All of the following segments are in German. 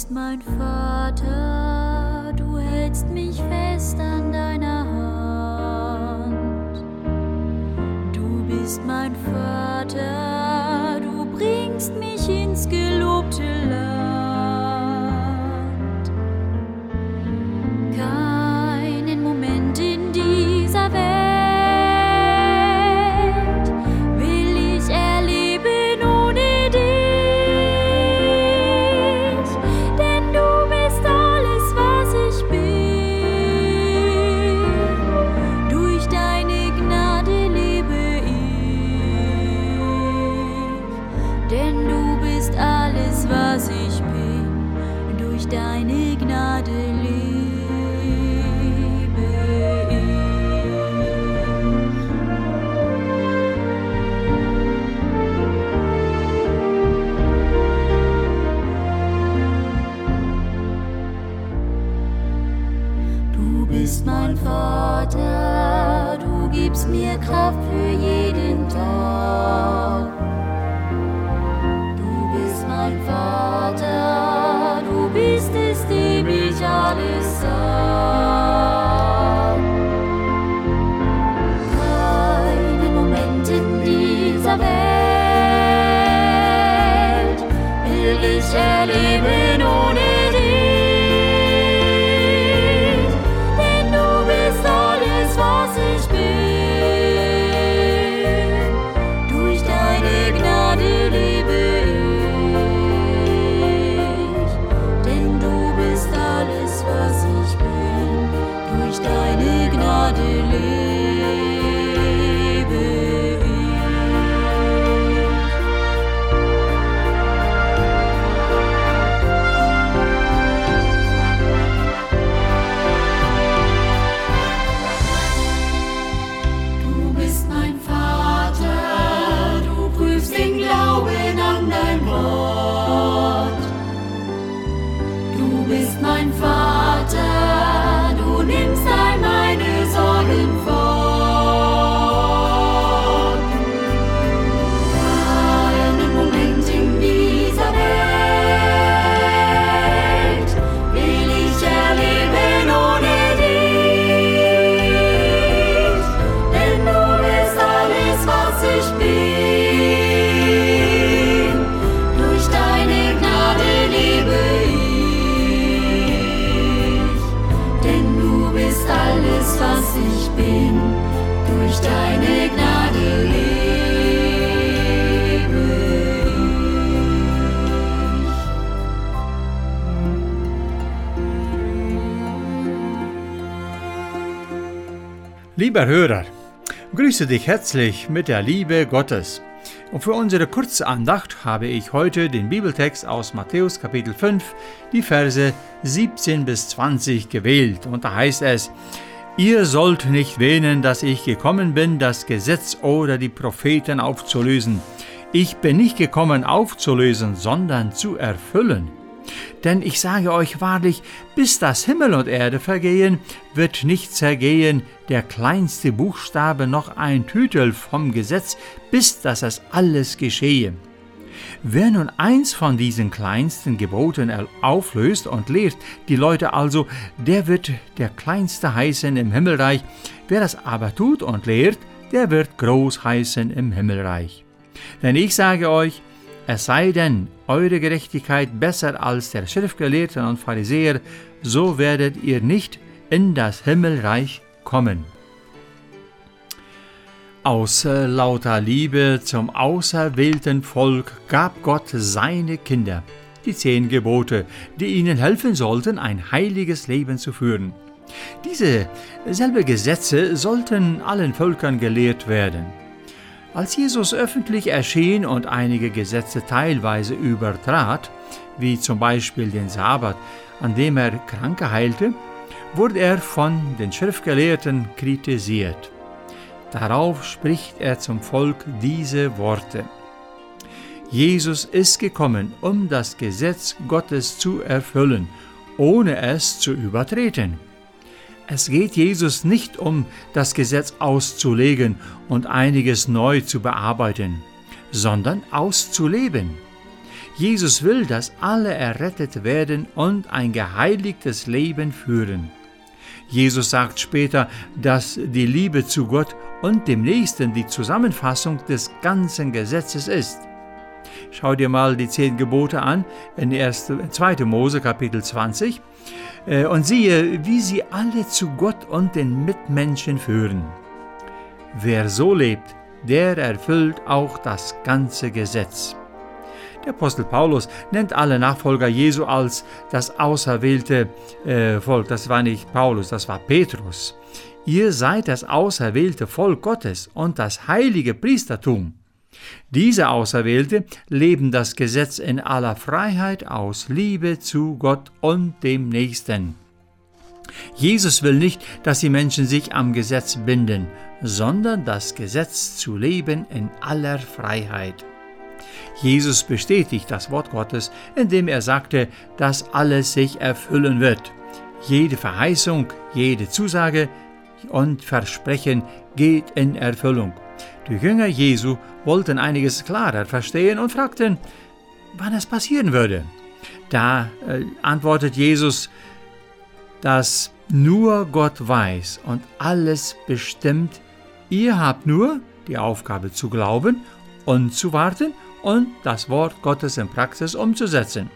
Bist mein Vater, Lieber Hörer, grüße dich herzlich mit der Liebe Gottes. Und für unsere Kurzandacht habe ich heute den Bibeltext aus Matthäus Kapitel 5, die Verse 17 bis 20 gewählt. Und da heißt es, Ihr sollt nicht wähnen, dass ich gekommen bin, das Gesetz oder die Propheten aufzulösen. Ich bin nicht gekommen aufzulösen, sondern zu erfüllen. Denn ich sage euch wahrlich, bis das Himmel und Erde vergehen, wird nicht zergehen der kleinste Buchstabe noch ein Tütel vom Gesetz, bis dass es alles geschehe. Wer nun eins von diesen kleinsten Geboten auflöst und lehrt die Leute also, der wird der Kleinste heißen im Himmelreich, wer das aber tut und lehrt, der wird groß heißen im Himmelreich. Denn ich sage euch, es sei denn, eure Gerechtigkeit besser als der Schriftgelehrten und Pharisäer, so werdet ihr nicht in das Himmelreich kommen. Aus lauter Liebe zum auserwählten Volk gab Gott seine Kinder, die zehn Gebote, die ihnen helfen sollten, ein heiliges Leben zu führen. Diese selbe Gesetze sollten allen Völkern gelehrt werden. Als Jesus öffentlich erschien und einige Gesetze teilweise übertrat, wie zum Beispiel den Sabbat, an dem er Kranke heilte, wurde er von den Schriftgelehrten kritisiert. Darauf spricht er zum Volk diese Worte. Jesus ist gekommen, um das Gesetz Gottes zu erfüllen, ohne es zu übertreten. Es geht Jesus nicht um, das Gesetz auszulegen und einiges neu zu bearbeiten, sondern auszuleben. Jesus will, dass alle errettet werden und ein geheiligtes Leben führen. Jesus sagt später, dass die Liebe zu Gott und dem Nächsten die Zusammenfassung des ganzen Gesetzes ist. Schau dir mal die zehn Gebote an in 2. Mose Kapitel 20 äh, und siehe, wie sie alle zu Gott und den Mitmenschen führen. Wer so lebt, der erfüllt auch das ganze Gesetz. Der Apostel Paulus nennt alle Nachfolger Jesu als das auserwählte äh, Volk. Das war nicht Paulus, das war Petrus. Ihr seid das auserwählte Volk Gottes und das heilige Priestertum. Diese Auserwählte leben das Gesetz in aller Freiheit aus Liebe zu Gott und dem Nächsten. Jesus will nicht, dass die Menschen sich am Gesetz binden, sondern das Gesetz zu leben in aller Freiheit. Jesus bestätigt das Wort Gottes, indem er sagte, dass alles sich erfüllen wird. Jede Verheißung, jede Zusage und Versprechen geht in Erfüllung. Die Jünger Jesu wollten einiges klarer verstehen und fragten, wann es passieren würde. Da äh, antwortet Jesus, dass nur Gott weiß und alles bestimmt. Ihr habt nur die Aufgabe zu glauben und zu warten und das Wort Gottes in Praxis umzusetzen.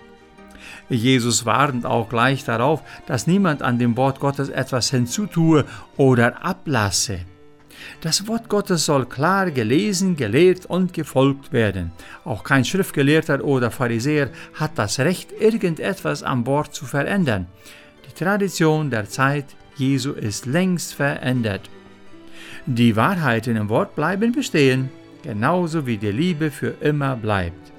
Jesus warnt auch gleich darauf, dass niemand an dem Wort Gottes etwas hinzutue oder ablasse. Das Wort Gottes soll klar gelesen, gelehrt und gefolgt werden. Auch kein Schriftgelehrter oder Pharisäer hat das Recht, irgendetwas am Wort zu verändern. Die Tradition der Zeit Jesu ist längst verändert. Die Wahrheiten im Wort bleiben bestehen genauso wie die Liebe für immer bleibt.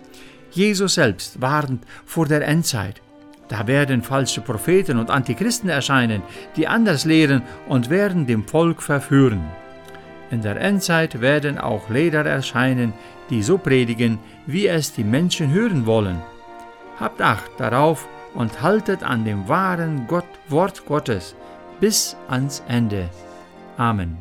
Jesus selbst warnt vor der Endzeit. Da werden falsche Propheten und Antichristen erscheinen, die anders lehren und werden dem Volk verführen. In der Endzeit werden auch Lehrer erscheinen, die so predigen, wie es die Menschen hören wollen. Habt Acht darauf und haltet an dem wahren Gott, Wort Gottes bis ans Ende. Amen.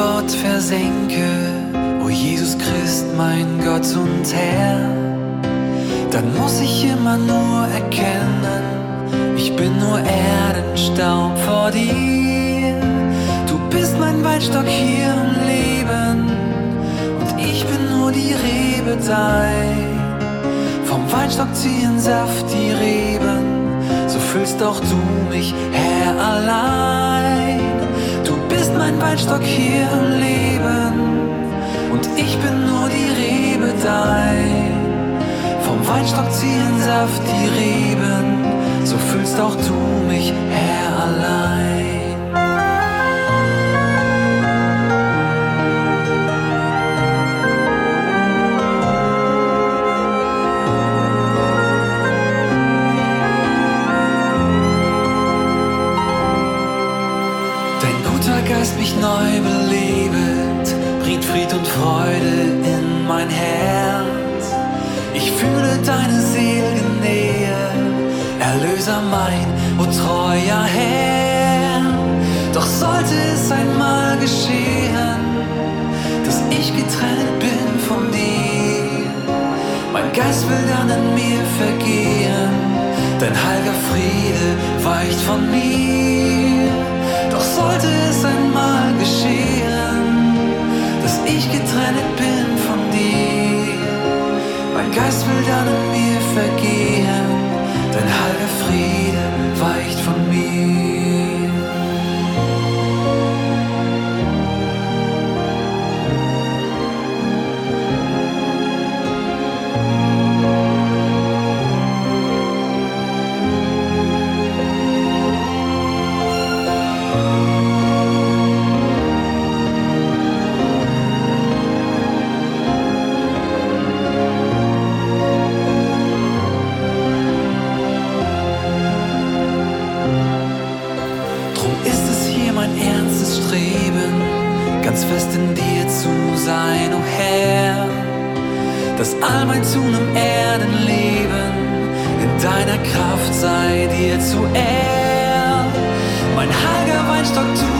Dein Wort versenke, o Jesus Christ, mein Gott und Herr, dann muss ich immer nur erkennen, ich bin nur Erdenstaub vor dir. Du bist mein Weinstock hier im Leben und ich bin nur die Rebe dein. Vom Weinstock ziehen Saft die Reben, so füllst auch du mich, Herr, allein mein Weinstock hier im Leben und ich bin nur die Rebe dein. Vom Weinstock ziehen Saft die Reben, so fühlst auch du mich, Herr, allein. Neu belebet, bringt Fried und Freude in mein Herz. Ich fühle deine Seelennähe, Erlöser mein, o treuer Herr. Doch sollte es einmal geschehen, dass ich getrennt bin von dir, mein Geist will dann in mir vergehen, dein heiliger Friede weicht von mir. Mein Geist will dann in mir vergehen, dein halber Friede weicht von mir. Dass all mein Tun im Erdenleben in deiner Kraft sei dir zu Ehr. Mein heiliger Weinstock, du,